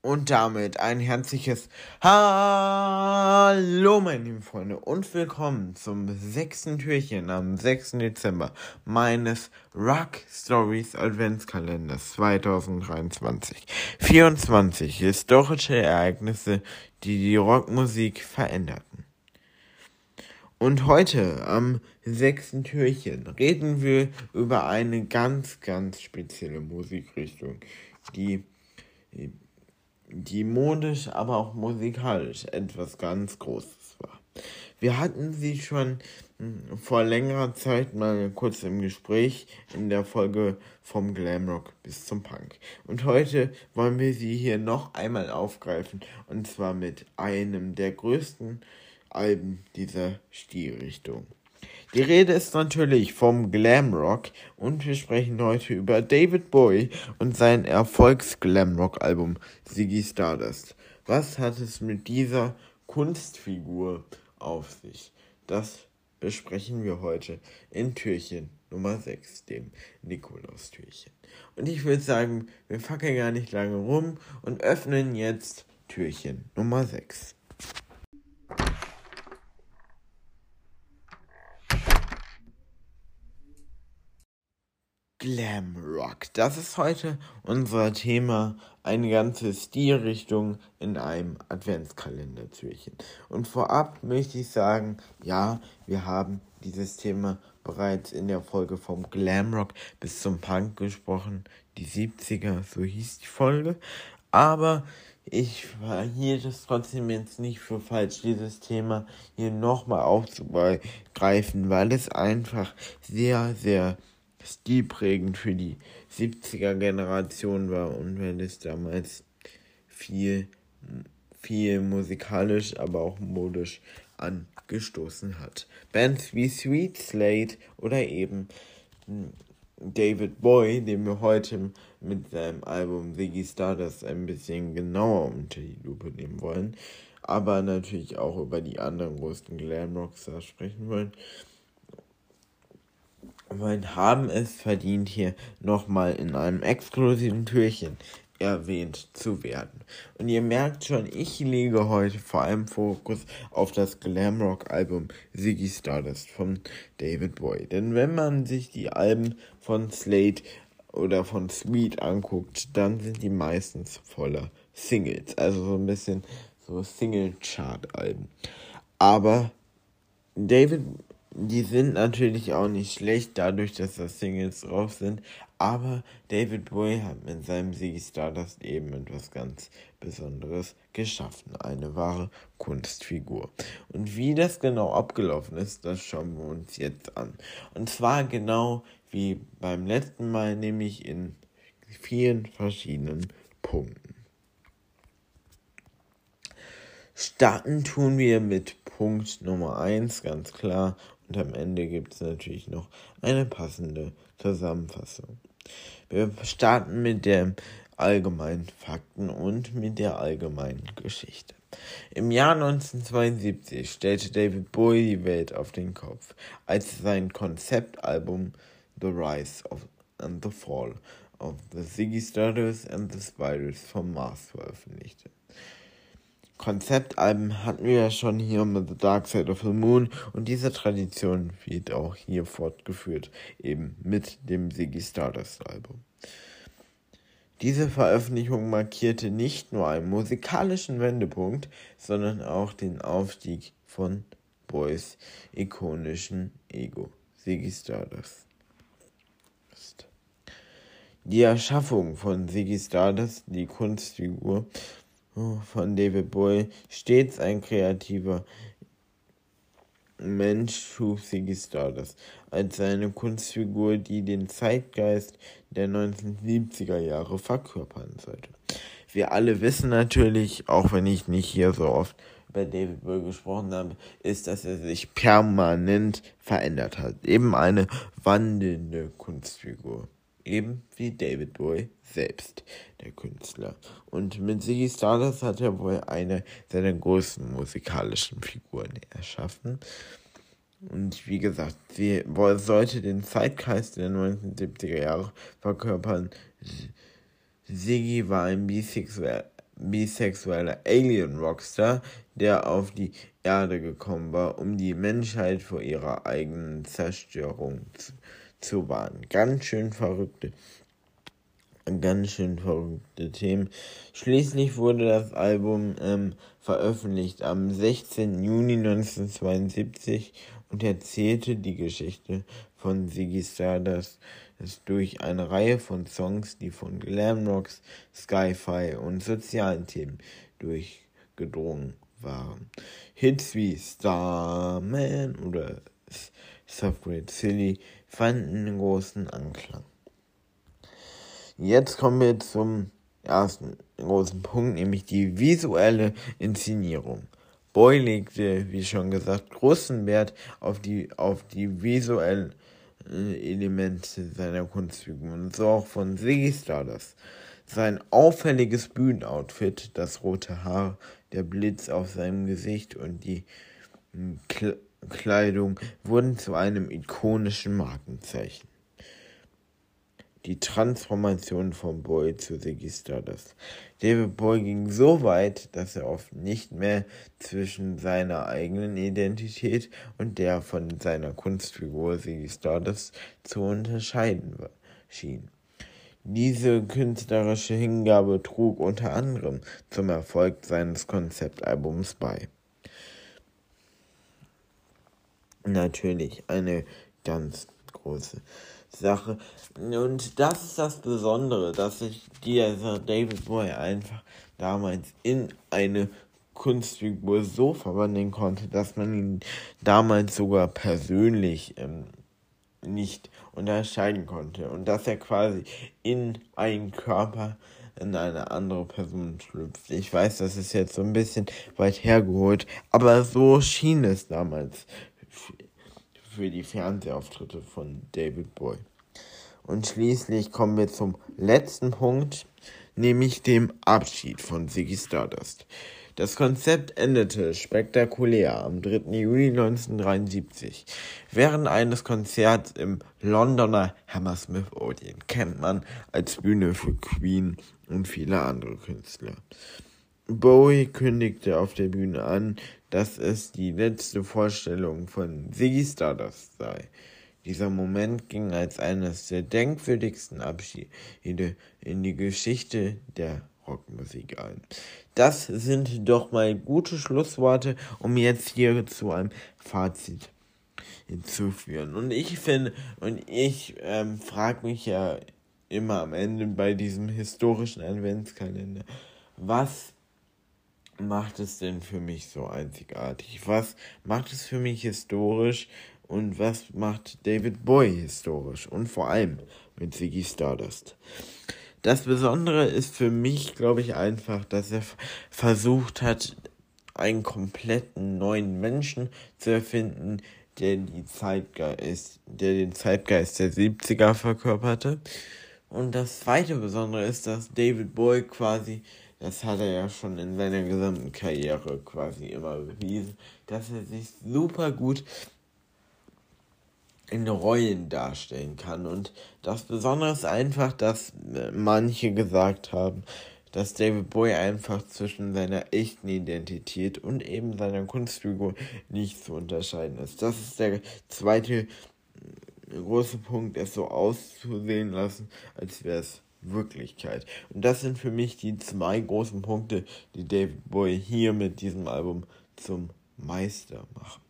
Und damit ein herzliches Hallo, meine lieben Freunde, und willkommen zum sechsten Türchen am 6. Dezember meines Rock Stories Adventskalenders 2023. 24 historische Ereignisse, die die Rockmusik veränderten. Und heute am sechsten Türchen reden wir über eine ganz, ganz spezielle Musikrichtung, die die modisch, aber auch musikalisch etwas ganz Großes war. Wir hatten sie schon hm, vor längerer Zeit mal kurz im Gespräch in der Folge vom Glamrock bis zum Punk. Und heute wollen wir sie hier noch einmal aufgreifen und zwar mit einem der größten Alben dieser Stilrichtung. Die Rede ist natürlich vom Glamrock und wir sprechen heute über David Bowie und sein Erfolgs-Glamrock-Album Ziggy Stardust. Was hat es mit dieser Kunstfigur auf sich? Das besprechen wir heute in Türchen Nummer 6, dem Nikolaus-Türchen. Und ich würde sagen, wir fackeln gar nicht lange rum und öffnen jetzt Türchen Nummer 6. Glam Rock. Das ist heute unser Thema, eine ganze Stilrichtung in einem Adventskalendertürchen. Und vorab möchte ich sagen, ja, wir haben dieses Thema bereits in der Folge vom Glam Rock bis zum Punk gesprochen. Die 70er, so hieß die Folge. Aber ich hielt es trotzdem jetzt nicht für falsch, dieses Thema hier nochmal aufzugreifen, weil es einfach sehr, sehr stilprägend für die 70er Generation war und wenn es damals viel, viel musikalisch, aber auch modisch angestoßen hat. Bands wie Sweet Slate oder eben David Boy, den wir heute mit seinem Album Ziggy Stardust ein bisschen genauer unter die Lupe nehmen wollen, aber natürlich auch über die anderen großen Glamrockstars sprechen wollen, und haben es verdient, hier nochmal in einem exklusiven Türchen erwähnt zu werden. Und ihr merkt schon, ich lege heute vor allem Fokus auf das Glamrock-Album Ziggy Stardust von David Bowie. Denn wenn man sich die Alben von Slate oder von Sweet anguckt, dann sind die meistens voller Singles. Also so ein bisschen so Single-Chart-Alben. Aber David die sind natürlich auch nicht schlecht, dadurch, dass da Singles drauf sind. Aber David Bowie hat mit seinem Ziggy Stardust eben etwas ganz Besonderes geschaffen. Eine wahre Kunstfigur. Und wie das genau abgelaufen ist, das schauen wir uns jetzt an. Und zwar genau wie beim letzten Mal, nämlich in vielen verschiedenen Punkten. Starten tun wir mit Punkt Nummer 1, ganz klar. Und am Ende gibt es natürlich noch eine passende Zusammenfassung. Wir starten mit den allgemeinen Fakten und mit der allgemeinen Geschichte. Im Jahr 1972 stellte David Bowie die Welt auf den Kopf, als sein Konzeptalbum The Rise of and the Fall of the Ziggy Stardust and the Spiders vom Mars veröffentlichte. Konzeptalben hatten wir ja schon hier mit The Dark Side of the Moon und diese Tradition wird auch hier fortgeführt, eben mit dem Ziggy Stardust Album. Diese Veröffentlichung markierte nicht nur einen musikalischen Wendepunkt, sondern auch den Aufstieg von Boys ikonischen Ego, Ziggy Stardust. Die Erschaffung von Ziggy Stardust, die Kunstfigur, von David Bowie stets ein kreativer Mensch schuf Ziggy Stardust als seine Kunstfigur, die den Zeitgeist der 1970er Jahre verkörpern sollte. Wir alle wissen natürlich, auch wenn ich nicht hier so oft bei David Bowie gesprochen habe, ist, dass er sich permanent verändert hat. Eben eine wandelnde Kunstfigur eben wie David Bowie selbst, der Künstler. Und mit Ziggy Stardust hat er wohl eine seiner größten musikalischen Figuren erschaffen. Und wie gesagt, sie sollte den Zeitkreis der 1970er Jahre verkörpern. Ziggy war ein bisexueller, bisexueller Alien-Rockstar, der auf die Erde gekommen war, um die Menschheit vor ihrer eigenen Zerstörung zu zu warnen. Ganz schön verrückte, ganz schön verrückte Themen. Schließlich wurde das Album ähm, veröffentlicht am 16. Juni 1972 und erzählte die Geschichte von Ziggy Stardust durch eine Reihe von Songs, die von Glamrocks, Sci-Fi und sozialen Themen durchgedrungen waren. Hits wie Starman oder Subgrade City fanden großen Anklang. Jetzt kommen wir zum ersten großen Punkt, nämlich die visuelle Inszenierung. Boy legte, wie schon gesagt, großen Wert auf die, auf die visuellen äh, Elemente seiner Kunstfigur und so auch von Ziggy Stardust. Sein auffälliges Bühnenoutfit, das rote Haar, der Blitz auf seinem Gesicht und die hm, Kleidung wurden zu einem ikonischen Markenzeichen. Die Transformation von Boy zu Ziggy Stardust. David Boy ging so weit, dass er oft nicht mehr zwischen seiner eigenen Identität und der von seiner Kunstfigur Ziggy Stardust zu unterscheiden schien. Diese künstlerische Hingabe trug unter anderem zum Erfolg seines Konzeptalbums bei natürlich eine ganz große Sache. Und das ist das Besondere, dass sich dieser David Boy einfach damals in eine Kunstfigur so verwandeln konnte, dass man ihn damals sogar persönlich ähm, nicht unterscheiden konnte. Und dass er quasi in einen Körper in eine andere Person schlüpft. Ich weiß, das ist jetzt so ein bisschen weit hergeholt, aber so schien es damals für die Fernsehauftritte von David Boy. Und schließlich kommen wir zum letzten Punkt, nämlich dem Abschied von Ziggy Stardust. Das Konzept endete spektakulär am 3. Juli 1973. Während eines Konzerts im Londoner Hammersmith Odeon kennt man als Bühne für Queen und viele andere Künstler. Bowie kündigte auf der Bühne an, dass es die letzte Vorstellung von Ziggy Stardust sei. Dieser Moment ging als eines der denkwürdigsten Abschiede in die Geschichte der Rockmusik ein. Das sind doch mal gute Schlussworte, um jetzt hier zu einem Fazit hinzuführen. Und ich finde, und ich ähm, frage mich ja immer am Ende bei diesem historischen Adventskalender, was macht es denn für mich so einzigartig? Was macht es für mich historisch und was macht David Boy historisch? Und vor allem mit Ziggy Stardust. Das Besondere ist für mich, glaube ich, einfach, dass er versucht hat, einen kompletten neuen Menschen zu erfinden, der die Zeitgeist, der den Zeitgeist der 70er verkörperte. Und das zweite Besondere ist, dass David Boy quasi das hat er ja schon in seiner gesamten Karriere quasi immer bewiesen, dass er sich super gut in Rollen darstellen kann. Und das Besondere ist einfach, dass manche gesagt haben, dass David Bowie einfach zwischen seiner echten Identität und eben seiner Kunstfigur nicht zu unterscheiden ist. Das ist der zweite große Punkt, es so auszusehen lassen, als wäre es Wirklichkeit. Und das sind für mich die zwei großen Punkte, die David Bowie hier mit diesem Album zum Meister machen.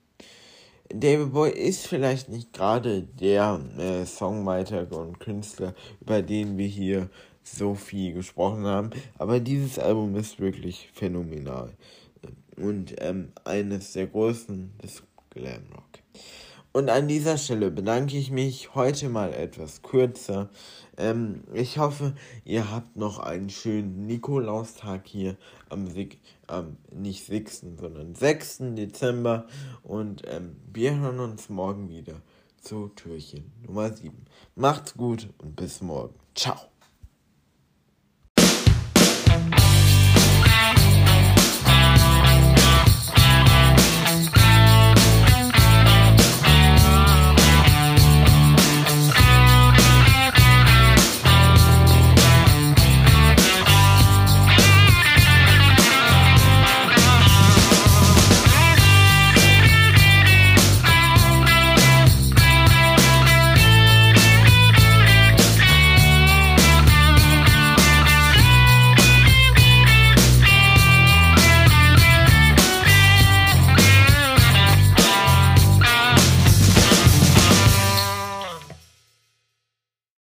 David Bowie ist vielleicht nicht gerade der äh, Songwriter und Künstler, über den wir hier so viel gesprochen haben, aber dieses Album ist wirklich phänomenal und ähm, eines der größten des Glam Rock. Und an dieser Stelle bedanke ich mich heute mal etwas kürzer. Ähm, ich hoffe, ihr habt noch einen schönen Nikolaustag hier am, am nicht 6., sondern 6. Dezember. Und ähm, wir hören uns morgen wieder zu Türchen Nummer 7. Macht's gut und bis morgen. Ciao.